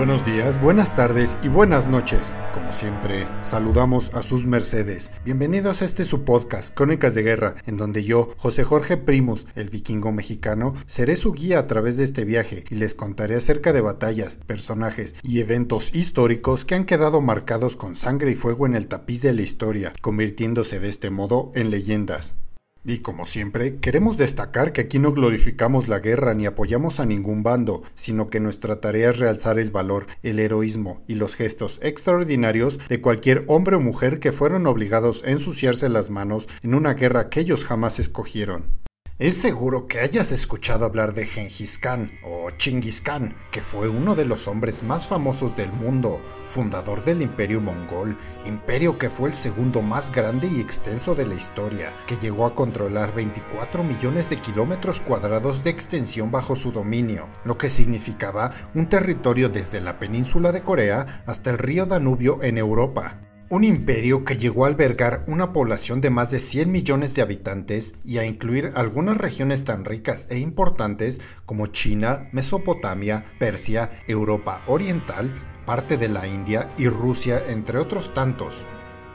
Buenos días, buenas tardes y buenas noches. Como siempre, saludamos a sus mercedes. Bienvenidos a este su podcast, Crónicas de Guerra, en donde yo, José Jorge Primus, el vikingo mexicano, seré su guía a través de este viaje y les contaré acerca de batallas, personajes y eventos históricos que han quedado marcados con sangre y fuego en el tapiz de la historia, convirtiéndose de este modo en leyendas. Y como siempre, queremos destacar que aquí no glorificamos la guerra ni apoyamos a ningún bando, sino que nuestra tarea es realzar el valor, el heroísmo y los gestos extraordinarios de cualquier hombre o mujer que fueron obligados a ensuciarse las manos en una guerra que ellos jamás escogieron. Es seguro que hayas escuchado hablar de Genghis Khan o Chinggis Khan, que fue uno de los hombres más famosos del mundo, fundador del Imperio Mongol, imperio que fue el segundo más grande y extenso de la historia, que llegó a controlar 24 millones de kilómetros cuadrados de extensión bajo su dominio, lo que significaba un territorio desde la península de Corea hasta el río Danubio en Europa. Un imperio que llegó a albergar una población de más de 100 millones de habitantes y a incluir algunas regiones tan ricas e importantes como China, Mesopotamia, Persia, Europa Oriental, parte de la India y Rusia, entre otros tantos.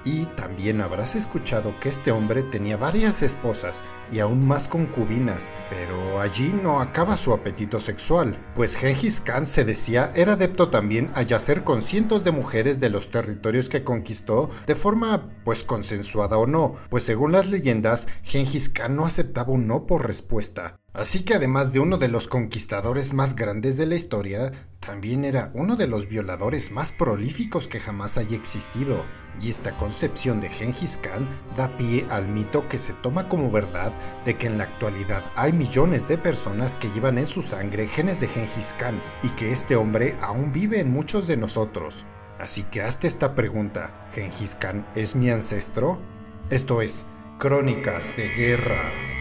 Y también habrás escuchado que este hombre tenía varias esposas y aún más concubinas, pero allí no acaba su apetito sexual, pues Genghis Khan se decía era adepto también a yacer con cientos de mujeres de los territorios que conquistó de forma pues consensuada o no, pues según las leyendas Genghis Khan no aceptaba un no por respuesta. Así que además de uno de los conquistadores más grandes de la historia, también era uno de los violadores más prolíficos que jamás haya existido. Y esta concepción de Genghis Khan da pie al mito que se toma como verdad de que en la actualidad hay millones de personas que llevan en su sangre genes de Genghis Khan y que este hombre aún vive en muchos de nosotros. Así que hazte esta pregunta, ¿Genghis Khan es mi ancestro? Esto es Crónicas de Guerra.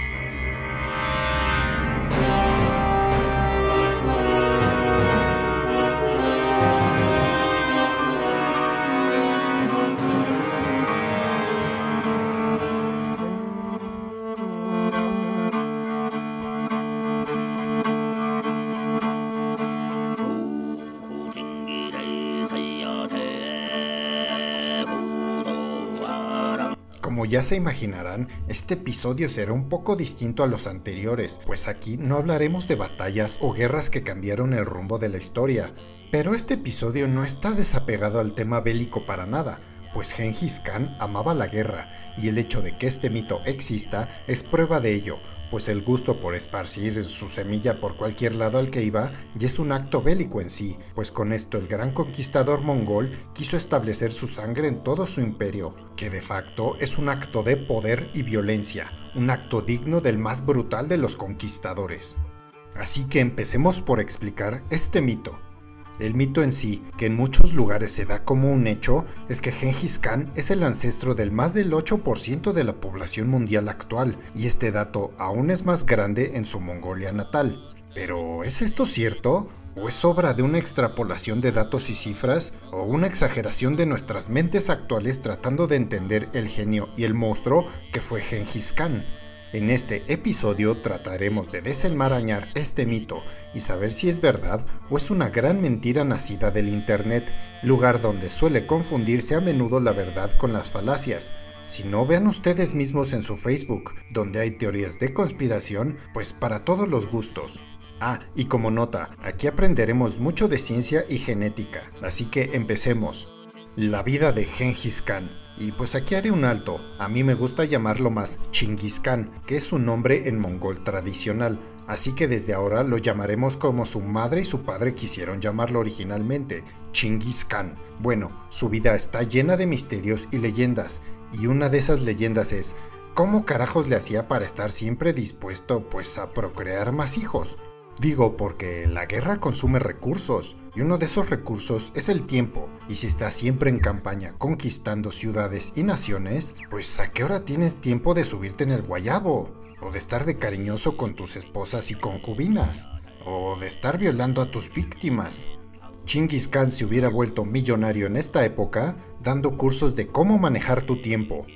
Se imaginarán, este episodio será un poco distinto a los anteriores, pues aquí no hablaremos de batallas o guerras que cambiaron el rumbo de la historia. Pero este episodio no está desapegado al tema bélico para nada, pues Genghis Khan amaba la guerra, y el hecho de que este mito exista es prueba de ello, pues el gusto por esparcir su semilla por cualquier lado al que iba ya es un acto bélico en sí, pues con esto el gran conquistador mongol quiso establecer su sangre en todo su imperio, que de facto es un acto de poder y violencia, un acto digno del más brutal de los conquistadores. Así que empecemos por explicar este mito. El mito en sí, que en muchos lugares se da como un hecho, es que Genghis Khan es el ancestro del más del 8% de la población mundial actual, y este dato aún es más grande en su Mongolia natal. Pero, ¿es esto cierto? ¿O es obra de una extrapolación de datos y cifras? ¿O una exageración de nuestras mentes actuales tratando de entender el genio y el monstruo que fue Genghis Khan? En este episodio trataremos de desenmarañar este mito y saber si es verdad o es una gran mentira nacida del Internet, lugar donde suele confundirse a menudo la verdad con las falacias. Si no, vean ustedes mismos en su Facebook, donde hay teorías de conspiración, pues para todos los gustos. Ah, y como nota, aquí aprenderemos mucho de ciencia y genética, así que empecemos. La vida de Genghis Khan. Y pues aquí haré un alto. A mí me gusta llamarlo más Chinggis Khan, que es su nombre en mongol tradicional. Así que desde ahora lo llamaremos como su madre y su padre quisieron llamarlo originalmente, Chinggis Khan. Bueno, su vida está llena de misterios y leyendas, y una de esas leyendas es, ¿cómo carajos le hacía para estar siempre dispuesto pues a procrear más hijos? Digo porque la guerra consume recursos y uno de esos recursos es el tiempo. Y si estás siempre en campaña conquistando ciudades y naciones, pues a qué hora tienes tiempo de subirte en el guayabo? O de estar de cariñoso con tus esposas y concubinas. O de estar violando a tus víctimas. Chinggis Khan se hubiera vuelto millonario en esta época dando cursos de cómo manejar tu tiempo.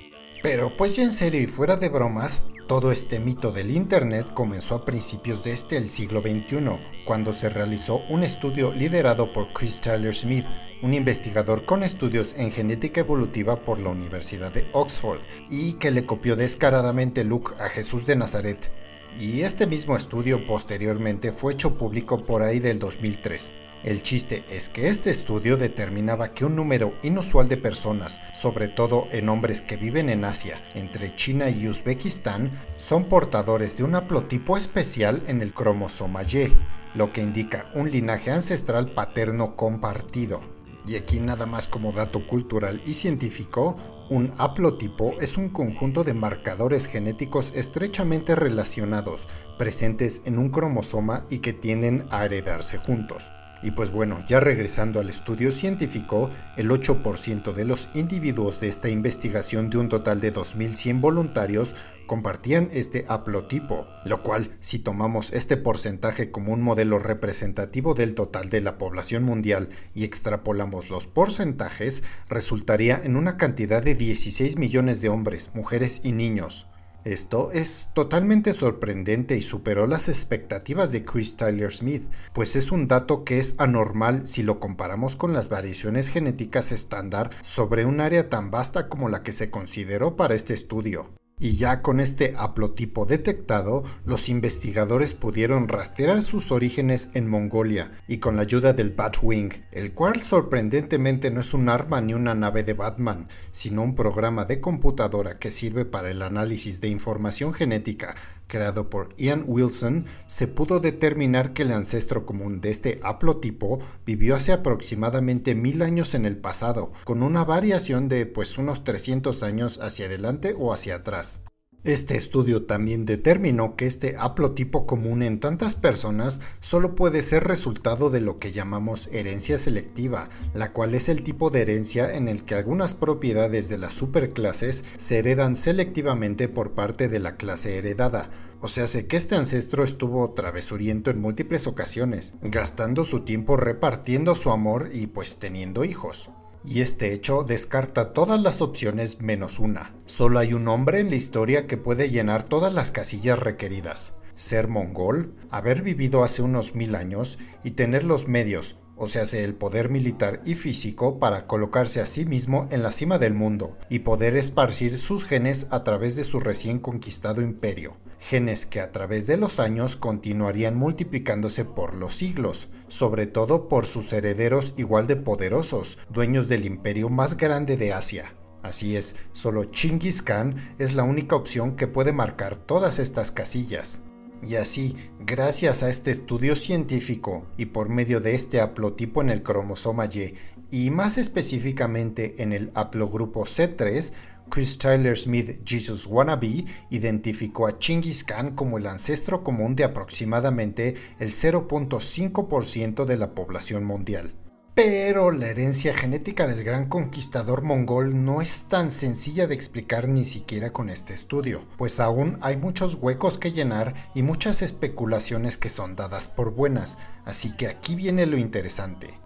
Pero pues ya en serio y fuera de bromas, Todo este mito del Internet comenzó a principios de este el siglo XXI, cuando se realizó un estudio liderado por Chris Tyler Smith, un investigador con estudios en genética evolutiva por la Universidad de Oxford, y que le copió descaradamente look a Jesús de Nazaret. Y este mismo estudio posteriormente fue hecho público por ahí del 2003. El chiste es que este estudio determinaba que un número inusual de personas, sobre todo en hombres que viven en Asia, entre China y Uzbekistán, son portadores de un haplotipo especial en el cromosoma Y, lo que indica un linaje ancestral paterno compartido. Y aquí nada más como dato cultural y científico, un haplotipo es un conjunto de marcadores genéticos estrechamente relacionados, presentes en un cromosoma y que tienden a heredarse juntos. Y pues bueno, ya regresando al estudio científico, el 8% de los individuos de esta investigación de un total de 2.100 voluntarios compartían este haplotipo, lo cual, si tomamos este porcentaje como un modelo representativo del total de la población mundial y extrapolamos los porcentajes, resultaría en una cantidad de 16 millones de hombres, mujeres y niños. Esto es totalmente sorprendente y superó las expectativas de Chris Tyler Smith, pues es un dato que es anormal si lo comparamos con las variaciones genéticas estándar sobre un área tan vasta como la que se consideró para este estudio. Y ya con este haplotipo detectado, los investigadores pudieron rastrear sus orígenes en Mongolia y con la ayuda del Batwing, el cual sorprendentemente no es un arma ni una nave de Batman, sino un programa de computadora que sirve para el análisis de información genética creado por Ian Wilson, se pudo determinar que el ancestro común de este haplotipo vivió hace aproximadamente mil años en el pasado, con una variación de pues unos 300 años hacia adelante o hacia atrás. Este estudio también determinó que este haplotipo común en tantas personas solo puede ser resultado de lo que llamamos herencia selectiva, la cual es el tipo de herencia en el que algunas propiedades de las superclases se heredan selectivamente por parte de la clase heredada. O sea, sé que este ancestro estuvo travesuriento en múltiples ocasiones, gastando su tiempo repartiendo su amor y pues teniendo hijos y este hecho descarta todas las opciones menos una. Solo hay un hombre en la historia que puede llenar todas las casillas requeridas. Ser mongol, haber vivido hace unos mil años y tener los medios, o sea, el poder militar y físico para colocarse a sí mismo en la cima del mundo y poder esparcir sus genes a través de su recién conquistado imperio genes que a través de los años continuarían multiplicándose por los siglos, sobre todo por sus herederos igual de poderosos, dueños del imperio más grande de Asia. Así es, solo Chinggis Khan es la única opción que puede marcar todas estas casillas. Y así, gracias a este estudio científico y por medio de este haplotipo en el cromosoma Y y más específicamente en el haplogrupo C3, Chris Tyler Smith Jesus Wannabe identificó a Chinggis Khan como el ancestro común de aproximadamente el 0.5% de la población mundial. Pero la herencia genética del gran conquistador mongol no es tan sencilla de explicar ni siquiera con este estudio, pues aún hay muchos huecos que llenar y muchas especulaciones que son dadas por buenas, así que aquí viene lo interesante.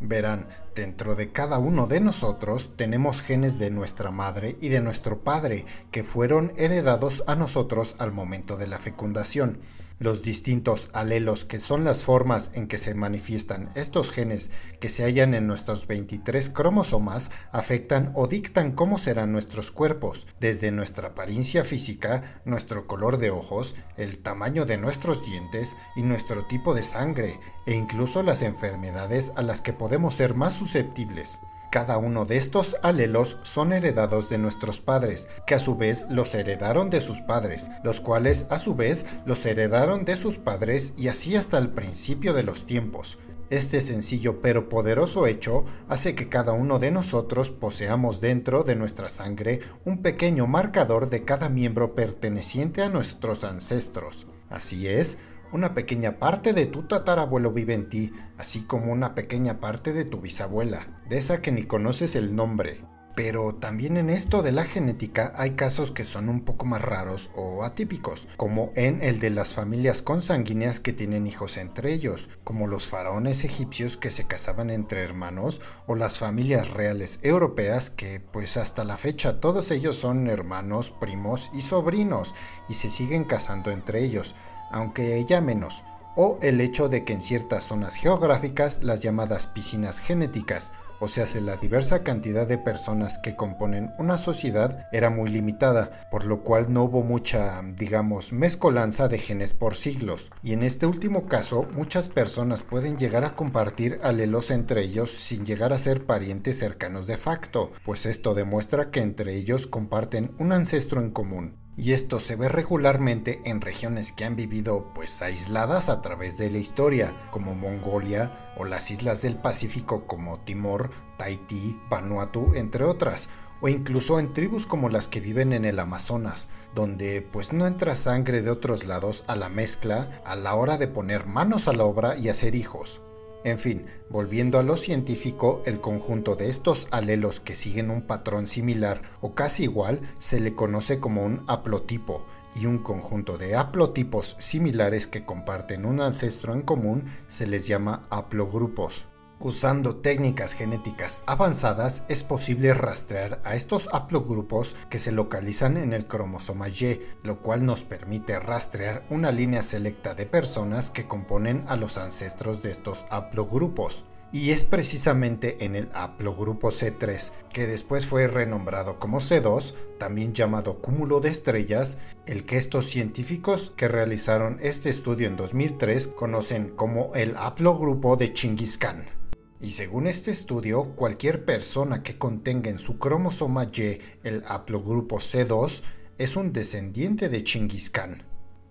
Verán, dentro de cada uno de nosotros tenemos genes de nuestra madre y de nuestro padre que fueron heredados a nosotros al momento de la fecundación. Los distintos alelos, que son las formas en que se manifiestan estos genes que se hallan en nuestros 23 cromosomas, afectan o dictan cómo serán nuestros cuerpos, desde nuestra apariencia física, nuestro color de ojos, el tamaño de nuestros dientes y nuestro tipo de sangre, e incluso las enfermedades a las que podemos ser más susceptibles. Cada uno de estos alelos son heredados de nuestros padres, que a su vez los heredaron de sus padres, los cuales a su vez los heredaron de sus padres y así hasta el principio de los tiempos. Este sencillo pero poderoso hecho hace que cada uno de nosotros poseamos dentro de nuestra sangre un pequeño marcador de cada miembro perteneciente a nuestros ancestros. Así es, una pequeña parte de tu tatarabuelo vive en ti, así como una pequeña parte de tu bisabuela, de esa que ni conoces el nombre. Pero también en esto de la genética hay casos que son un poco más raros o atípicos, como en el de las familias consanguíneas que tienen hijos entre ellos, como los faraones egipcios que se casaban entre hermanos o las familias reales europeas que pues hasta la fecha todos ellos son hermanos, primos y sobrinos y se siguen casando entre ellos, aunque ya menos o el hecho de que en ciertas zonas geográficas las llamadas piscinas genéticas o sea, la diversa cantidad de personas que componen una sociedad era muy limitada, por lo cual no hubo mucha, digamos, mezcolanza de genes por siglos. Y en este último caso, muchas personas pueden llegar a compartir alelos entre ellos sin llegar a ser parientes cercanos de facto, pues esto demuestra que entre ellos comparten un ancestro en común y esto se ve regularmente en regiones que han vivido pues aisladas a través de la historia, como Mongolia o las islas del Pacífico como Timor, Tahití, Vanuatu, entre otras, o incluso en tribus como las que viven en el Amazonas, donde pues no entra sangre de otros lados a la mezcla a la hora de poner manos a la obra y hacer hijos. En fin, volviendo a lo científico, el conjunto de estos alelos que siguen un patrón similar o casi igual se le conoce como un haplotipo, y un conjunto de haplotipos similares que comparten un ancestro en común se les llama haplogrupos. Usando técnicas genéticas avanzadas es posible rastrear a estos haplogrupos que se localizan en el cromosoma Y, lo cual nos permite rastrear una línea selecta de personas que componen a los ancestros de estos haplogrupos. Y es precisamente en el haplogrupo C3, que después fue renombrado como C2, también llamado cúmulo de estrellas, el que estos científicos que realizaron este estudio en 2003 conocen como el haplogrupo de Chinggis Khan. Y según este estudio, cualquier persona que contenga en su cromosoma Y el haplogrupo C2 es un descendiente de Chinggis Khan.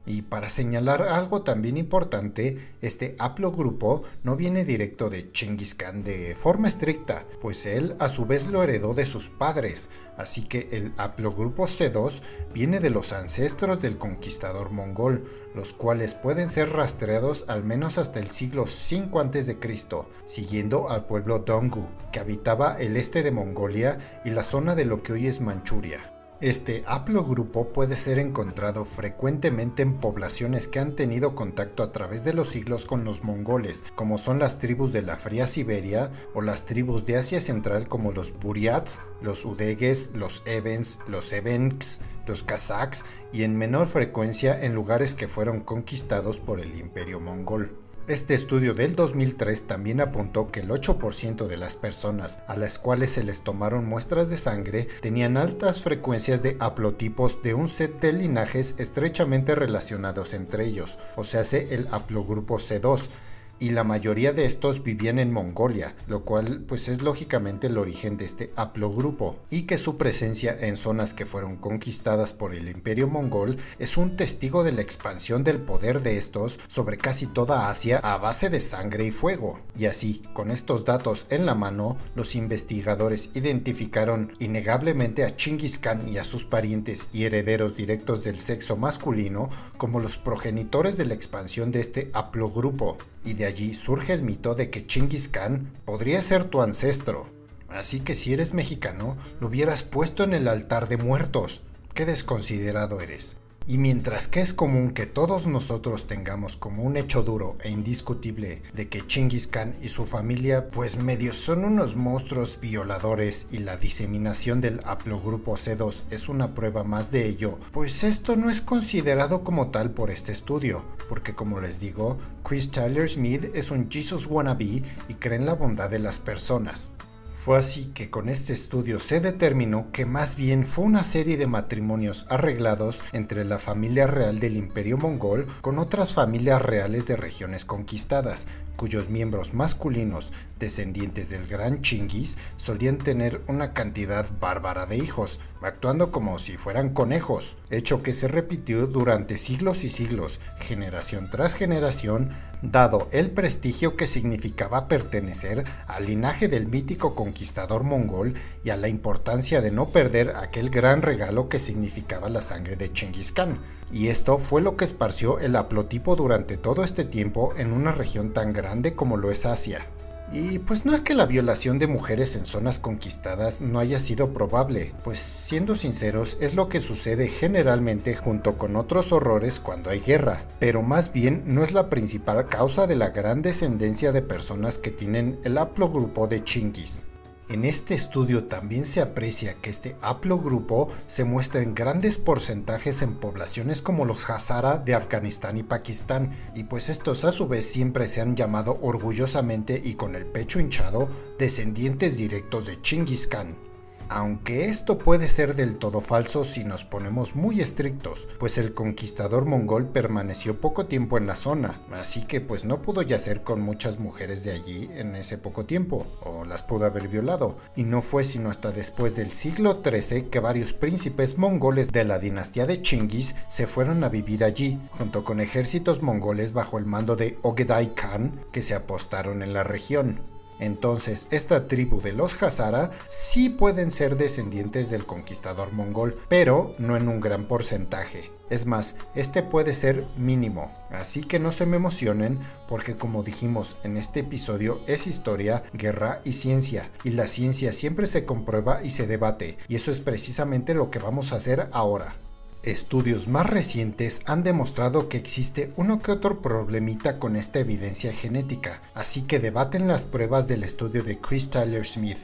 Y para señalar algo también importante, este haplogrupo no viene directo de Chinggis Khan de forma estricta, pues él a su vez lo heredó de sus padres, así que el haplogrupo C2 viene de los ancestros del conquistador mongol, los cuales pueden ser rastreados al menos hasta el siglo V a.C., siguiendo al pueblo Dongu, que habitaba el este de Mongolia y la zona de lo que hoy es Manchuria. Este haplogrupo puede ser encontrado frecuentemente en poblaciones que han tenido contacto a través de los siglos con los mongoles, como son las tribus de la fría Siberia o las tribus de Asia Central como los Buryats, los Udegues, los Evens, los Evenks, los Kazaks y en menor frecuencia en lugares que fueron conquistados por el imperio mongol. Este estudio del 2003 también apuntó que el 8% de las personas a las cuales se les tomaron muestras de sangre tenían altas frecuencias de haplotipos de un set de linajes estrechamente relacionados entre ellos, o sea, el haplogrupo C2, y la mayoría de estos vivían en Mongolia, lo cual pues es lógicamente el origen de este haplogrupo, y que su presencia en zonas que fueron conquistadas por el imperio mongol es un testigo de la expansión del poder de estos sobre casi toda Asia a base de sangre y fuego. Y así, con estos datos en la mano, los investigadores identificaron innegablemente a Chinggis Khan y a sus parientes y herederos directos del sexo masculino como los progenitores de la expansión de este haplogrupo y de allí surge el mito de que Chinggis Khan podría ser tu ancestro. Así que si eres mexicano, lo hubieras puesto en el altar de muertos. Qué desconsiderado eres. Y mientras que es común que todos nosotros tengamos como un hecho duro e indiscutible de que Chinggis Khan y su familia pues medio son unos monstruos violadores y la diseminación del haplogrupo C2 es una prueba más de ello, pues esto no es considerado como tal por este estudio, porque como les digo, Chris Tyler Smith es un Jesus wannabe y cree en la bondad de las personas. Fue así que con este estudio se determinó que más bien fue una serie de matrimonios arreglados entre la familia real del imperio mongol con otras familias reales de regiones conquistadas, cuyos miembros masculinos, descendientes del gran Chinggis, solían tener una cantidad bárbara de hijos, actuando como si fueran conejos, hecho que se repitió durante siglos y siglos, generación tras generación, dado el prestigio que significaba pertenecer al linaje del mítico conquistador mongol y a la importancia de no perder aquel gran regalo que significaba la sangre de Chinggis Khan. Y esto fue lo que esparció el haplotipo durante todo este tiempo en una región tan grande como lo es Asia. Y pues no es que la violación de mujeres en zonas conquistadas no haya sido probable, pues siendo sinceros es lo que sucede generalmente junto con otros horrores cuando hay guerra, pero más bien no es la principal causa de la gran descendencia de personas que tienen el haplogrupo de Chingis. En este estudio también se aprecia que este haplogrupo se muestra en grandes porcentajes en poblaciones como los Hazara de Afganistán y Pakistán, y pues estos a su vez siempre se han llamado orgullosamente y con el pecho hinchado descendientes directos de Chinggis Khan aunque esto puede ser del todo falso si nos ponemos muy estrictos, pues el conquistador mongol permaneció poco tiempo en la zona, así que pues no pudo yacer con muchas mujeres de allí en ese poco tiempo, o las pudo haber violado, y no fue sino hasta después del siglo XIII que varios príncipes mongoles de la dinastía de Chinggis se fueron a vivir allí, junto con ejércitos mongoles bajo el mando de Ogedai Khan que se apostaron en la región. Entonces, esta tribu de los Hazara sí pueden ser descendientes del conquistador mongol, pero no en un gran porcentaje. Es más, este puede ser mínimo, así que no se me emocionen porque como dijimos en este episodio es historia, guerra y ciencia, y la ciencia siempre se comprueba y se debate, y eso es precisamente lo que vamos a hacer ahora. Estudios más recientes han demostrado que existe uno que otro problemita con esta evidencia genética, así que debaten las pruebas del estudio de Chris Tyler Smith.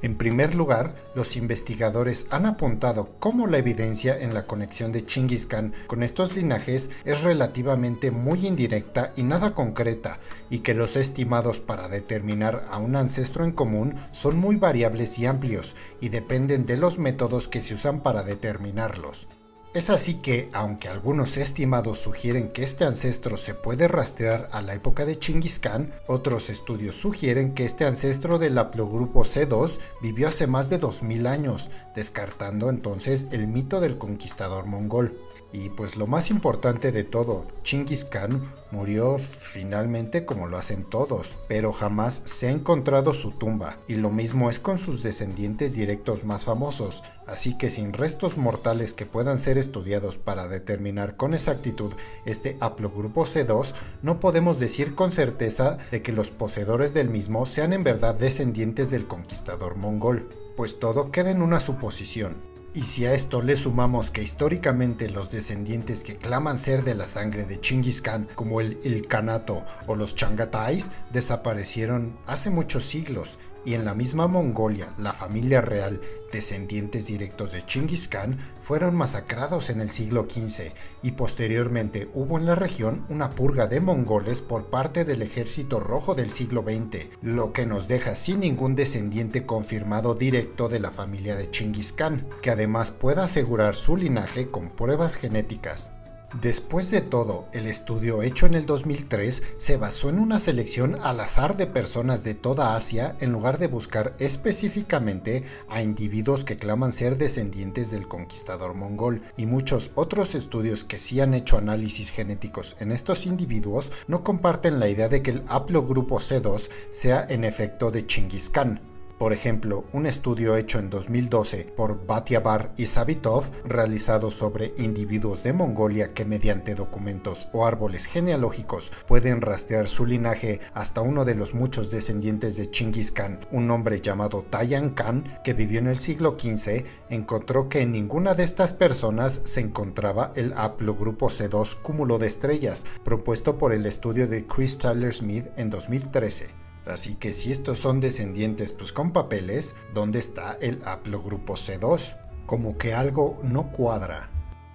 En primer lugar, los investigadores han apuntado cómo la evidencia en la conexión de Chinggis Khan con estos linajes es relativamente muy indirecta y nada concreta, y que los estimados para determinar a un ancestro en común son muy variables y amplios, y dependen de los métodos que se usan para determinarlos. Es así que, aunque algunos estimados sugieren que este ancestro se puede rastrear a la época de Chinggis Khan, otros estudios sugieren que este ancestro del haplogrupo C2 vivió hace más de 2000 años, descartando entonces el mito del conquistador mongol. Y pues lo más importante de todo, Chinggis Khan murió finalmente como lo hacen todos, pero jamás se ha encontrado su tumba, y lo mismo es con sus descendientes directos más famosos, así que sin restos mortales que puedan ser estudiados para determinar con exactitud este haplogrupo C2, no podemos decir con certeza de que los poseedores del mismo sean en verdad descendientes del conquistador mongol, pues todo queda en una suposición. Y si a esto le sumamos que históricamente los descendientes que claman ser de la sangre de Chinggis Khan, como el Ilkhanato o los Changatais, desaparecieron hace muchos siglos y en la misma Mongolia, la familia real, descendientes directos de Chinggis Khan, fueron masacrados en el siglo XV y posteriormente hubo en la región una purga de mongoles por parte del ejército rojo del siglo XX, lo que nos deja sin ningún descendiente confirmado directo de la familia de Chinggis Khan, que además pueda asegurar su linaje con pruebas genéticas. Después de todo, el estudio hecho en el 2003 se basó en una selección al azar de personas de toda Asia en lugar de buscar específicamente a individuos que claman ser descendientes del conquistador mongol y muchos otros estudios que sí han hecho análisis genéticos en estos individuos no comparten la idea de que el haplogrupo C2 sea en efecto de Chinggis Khan. Por ejemplo, un estudio hecho en 2012 por Batiabar y Sabitov, realizado sobre individuos de Mongolia que mediante documentos o árboles genealógicos pueden rastrear su linaje hasta uno de los muchos descendientes de Chinggis Khan, un hombre llamado Tayan Khan que vivió en el siglo XV, encontró que en ninguna de estas personas se encontraba el haplogrupo C2 cúmulo de estrellas, propuesto por el estudio de Chris Tyler Smith en 2013. Así que si estos son descendientes pues con papeles, ¿dónde está el haplogrupo C2? Como que algo no cuadra.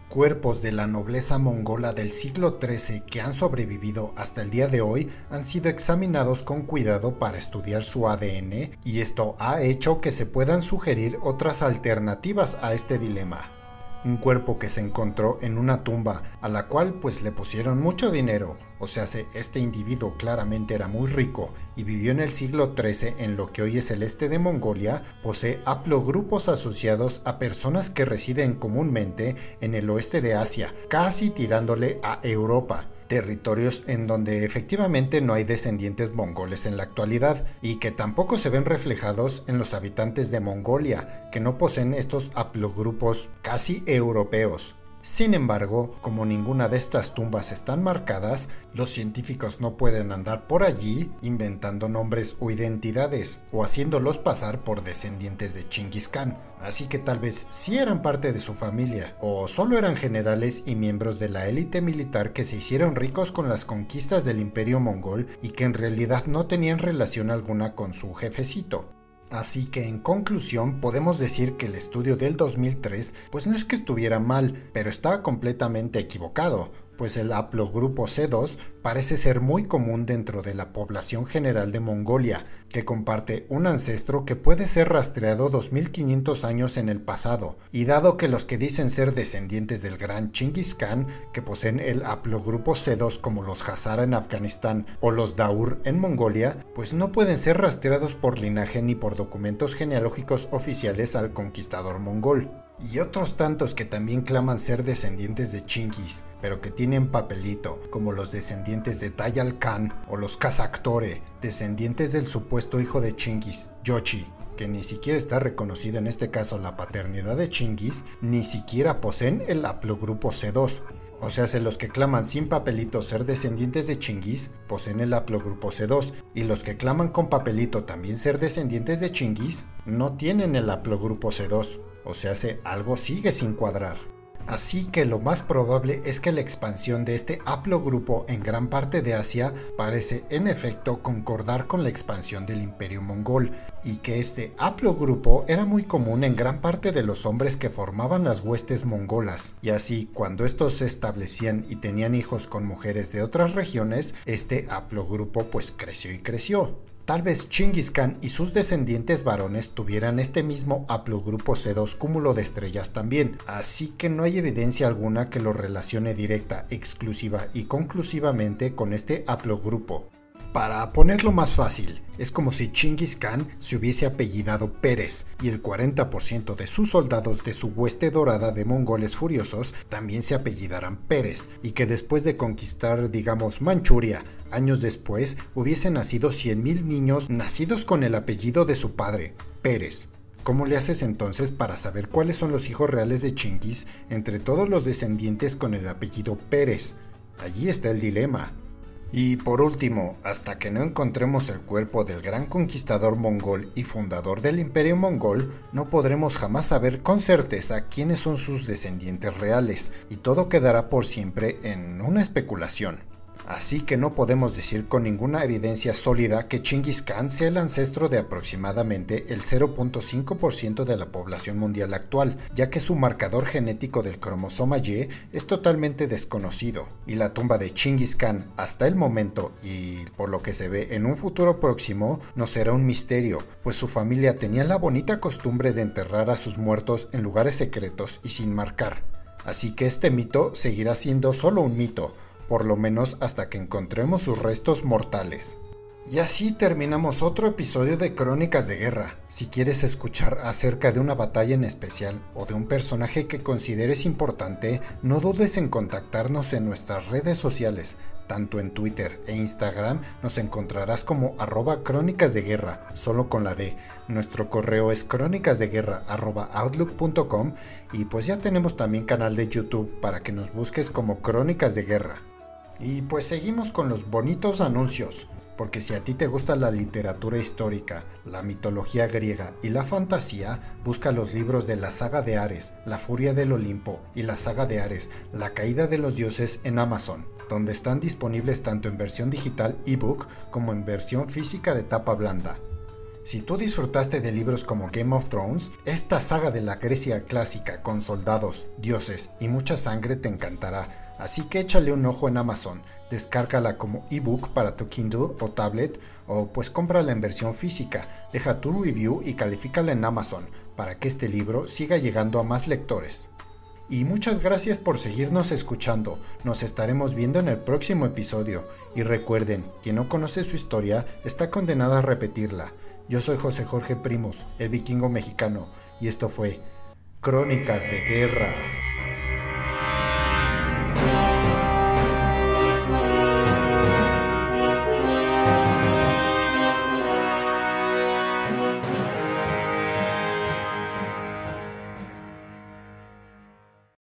Cuerpos de la nobleza mongola del siglo XIII que han sobrevivido hasta el día de hoy han sido examinados con cuidado para estudiar su ADN y esto ha hecho que se puedan sugerir otras alternativas a este dilema un cuerpo que se encontró en una tumba a la cual pues le pusieron mucho dinero, o sea, este individuo claramente era muy rico y vivió en el siglo XIII en lo que hoy es el este de Mongolia, posee haplogrupos asociados a personas que residen comúnmente en el oeste de Asia, casi tirándole a Europa territorios en donde efectivamente no hay descendientes mongoles en la actualidad y que tampoco se ven reflejados en los habitantes de Mongolia, que no poseen estos haplogrupos casi europeos. Sin embargo, como ninguna de estas tumbas están marcadas, los científicos no pueden andar por allí inventando nombres o identidades o haciéndolos pasar por descendientes de Chinggis Khan. Así que tal vez sí eran parte de su familia o solo eran generales y miembros de la élite militar que se hicieron ricos con las conquistas del imperio mongol y que en realidad no tenían relación alguna con su jefecito. Así que en conclusión podemos decir que el estudio del 2003 pues no es que estuviera mal, pero estaba completamente equivocado pues el haplogrupo C2 parece ser muy común dentro de la población general de Mongolia, que comparte un ancestro que puede ser rastreado 2500 años en el pasado, y dado que los que dicen ser descendientes del gran Chinggis Khan, que poseen el haplogrupo C2 como los Hazara en Afganistán o los Daur en Mongolia, pues no pueden ser rastreados por linaje ni por documentos genealógicos oficiales al conquistador mongol y otros tantos que también claman ser descendientes de Chingis, pero que tienen papelito, como los descendientes de Tayal Khan o los Kazaktore, descendientes del supuesto hijo de Chingis, Yochi, que ni siquiera está reconocido en este caso la paternidad de Chingis, ni siquiera poseen el haplogrupo C2. O sea, se los que claman sin papelito ser descendientes de Chingis poseen el haplogrupo C2 y los que claman con papelito también ser descendientes de Chingis no tienen el haplogrupo C2 o sea, algo sigue sin cuadrar. Así que lo más probable es que la expansión de este haplogrupo en gran parte de Asia parece en efecto concordar con la expansión del imperio mongol y que este haplogrupo era muy común en gran parte de los hombres que formaban las huestes mongolas y así cuando estos se establecían y tenían hijos con mujeres de otras regiones, este haplogrupo pues creció y creció. Tal vez Chinggis Khan y sus descendientes varones tuvieran este mismo haplogrupo C2 cúmulo de estrellas también, así que no hay evidencia alguna que lo relacione directa, exclusiva y conclusivamente con este haplogrupo. Para ponerlo más fácil, es como si Chinggis Khan se hubiese apellidado Pérez y el 40% de sus soldados de su hueste dorada de mongoles furiosos también se apellidaran Pérez y que después de conquistar, digamos, Manchuria, años después hubiesen nacido 100.000 niños nacidos con el apellido de su padre, Pérez. ¿Cómo le haces entonces para saber cuáles son los hijos reales de Chinggis entre todos los descendientes con el apellido Pérez? Allí está el dilema. Y por último, hasta que no encontremos el cuerpo del gran conquistador mongol y fundador del imperio mongol, no podremos jamás saber con certeza quiénes son sus descendientes reales, y todo quedará por siempre en una especulación. Así que no podemos decir con ninguna evidencia sólida que Chinggis Khan sea el ancestro de aproximadamente el 0.5% de la población mundial actual, ya que su marcador genético del cromosoma Y es totalmente desconocido, y la tumba de Chinggis Khan hasta el momento y por lo que se ve en un futuro próximo no será un misterio, pues su familia tenía la bonita costumbre de enterrar a sus muertos en lugares secretos y sin marcar. Así que este mito seguirá siendo solo un mito, por lo menos hasta que encontremos sus restos mortales. Y así terminamos otro episodio de Crónicas de Guerra. Si quieres escuchar acerca de una batalla en especial o de un personaje que consideres importante, no dudes en contactarnos en nuestras redes sociales. Tanto en Twitter e Instagram nos encontrarás como arroba crónicas de guerra, solo con la D. Nuestro correo es crónicasdeguerra.outlook.com y pues ya tenemos también canal de YouTube para que nos busques como Crónicas de Guerra. Y pues seguimos con los bonitos anuncios, porque si a ti te gusta la literatura histórica, la mitología griega y la fantasía, busca los libros de la saga de Ares, La Furia del Olimpo y la saga de Ares, La Caída de los Dioses en Amazon, donde están disponibles tanto en versión digital ebook como en versión física de tapa blanda. Si tú disfrutaste de libros como Game of Thrones, esta saga de la Grecia clásica con soldados, dioses y mucha sangre te encantará Así que échale un ojo en Amazon, descárgala como ebook para tu Kindle o tablet o pues cómprala en versión física, deja tu review y califícala en Amazon para que este libro siga llegando a más lectores. Y muchas gracias por seguirnos escuchando, nos estaremos viendo en el próximo episodio y recuerden, quien no conoce su historia está condenado a repetirla. Yo soy José Jorge Primos, el vikingo mexicano, y esto fue Crónicas de Guerra.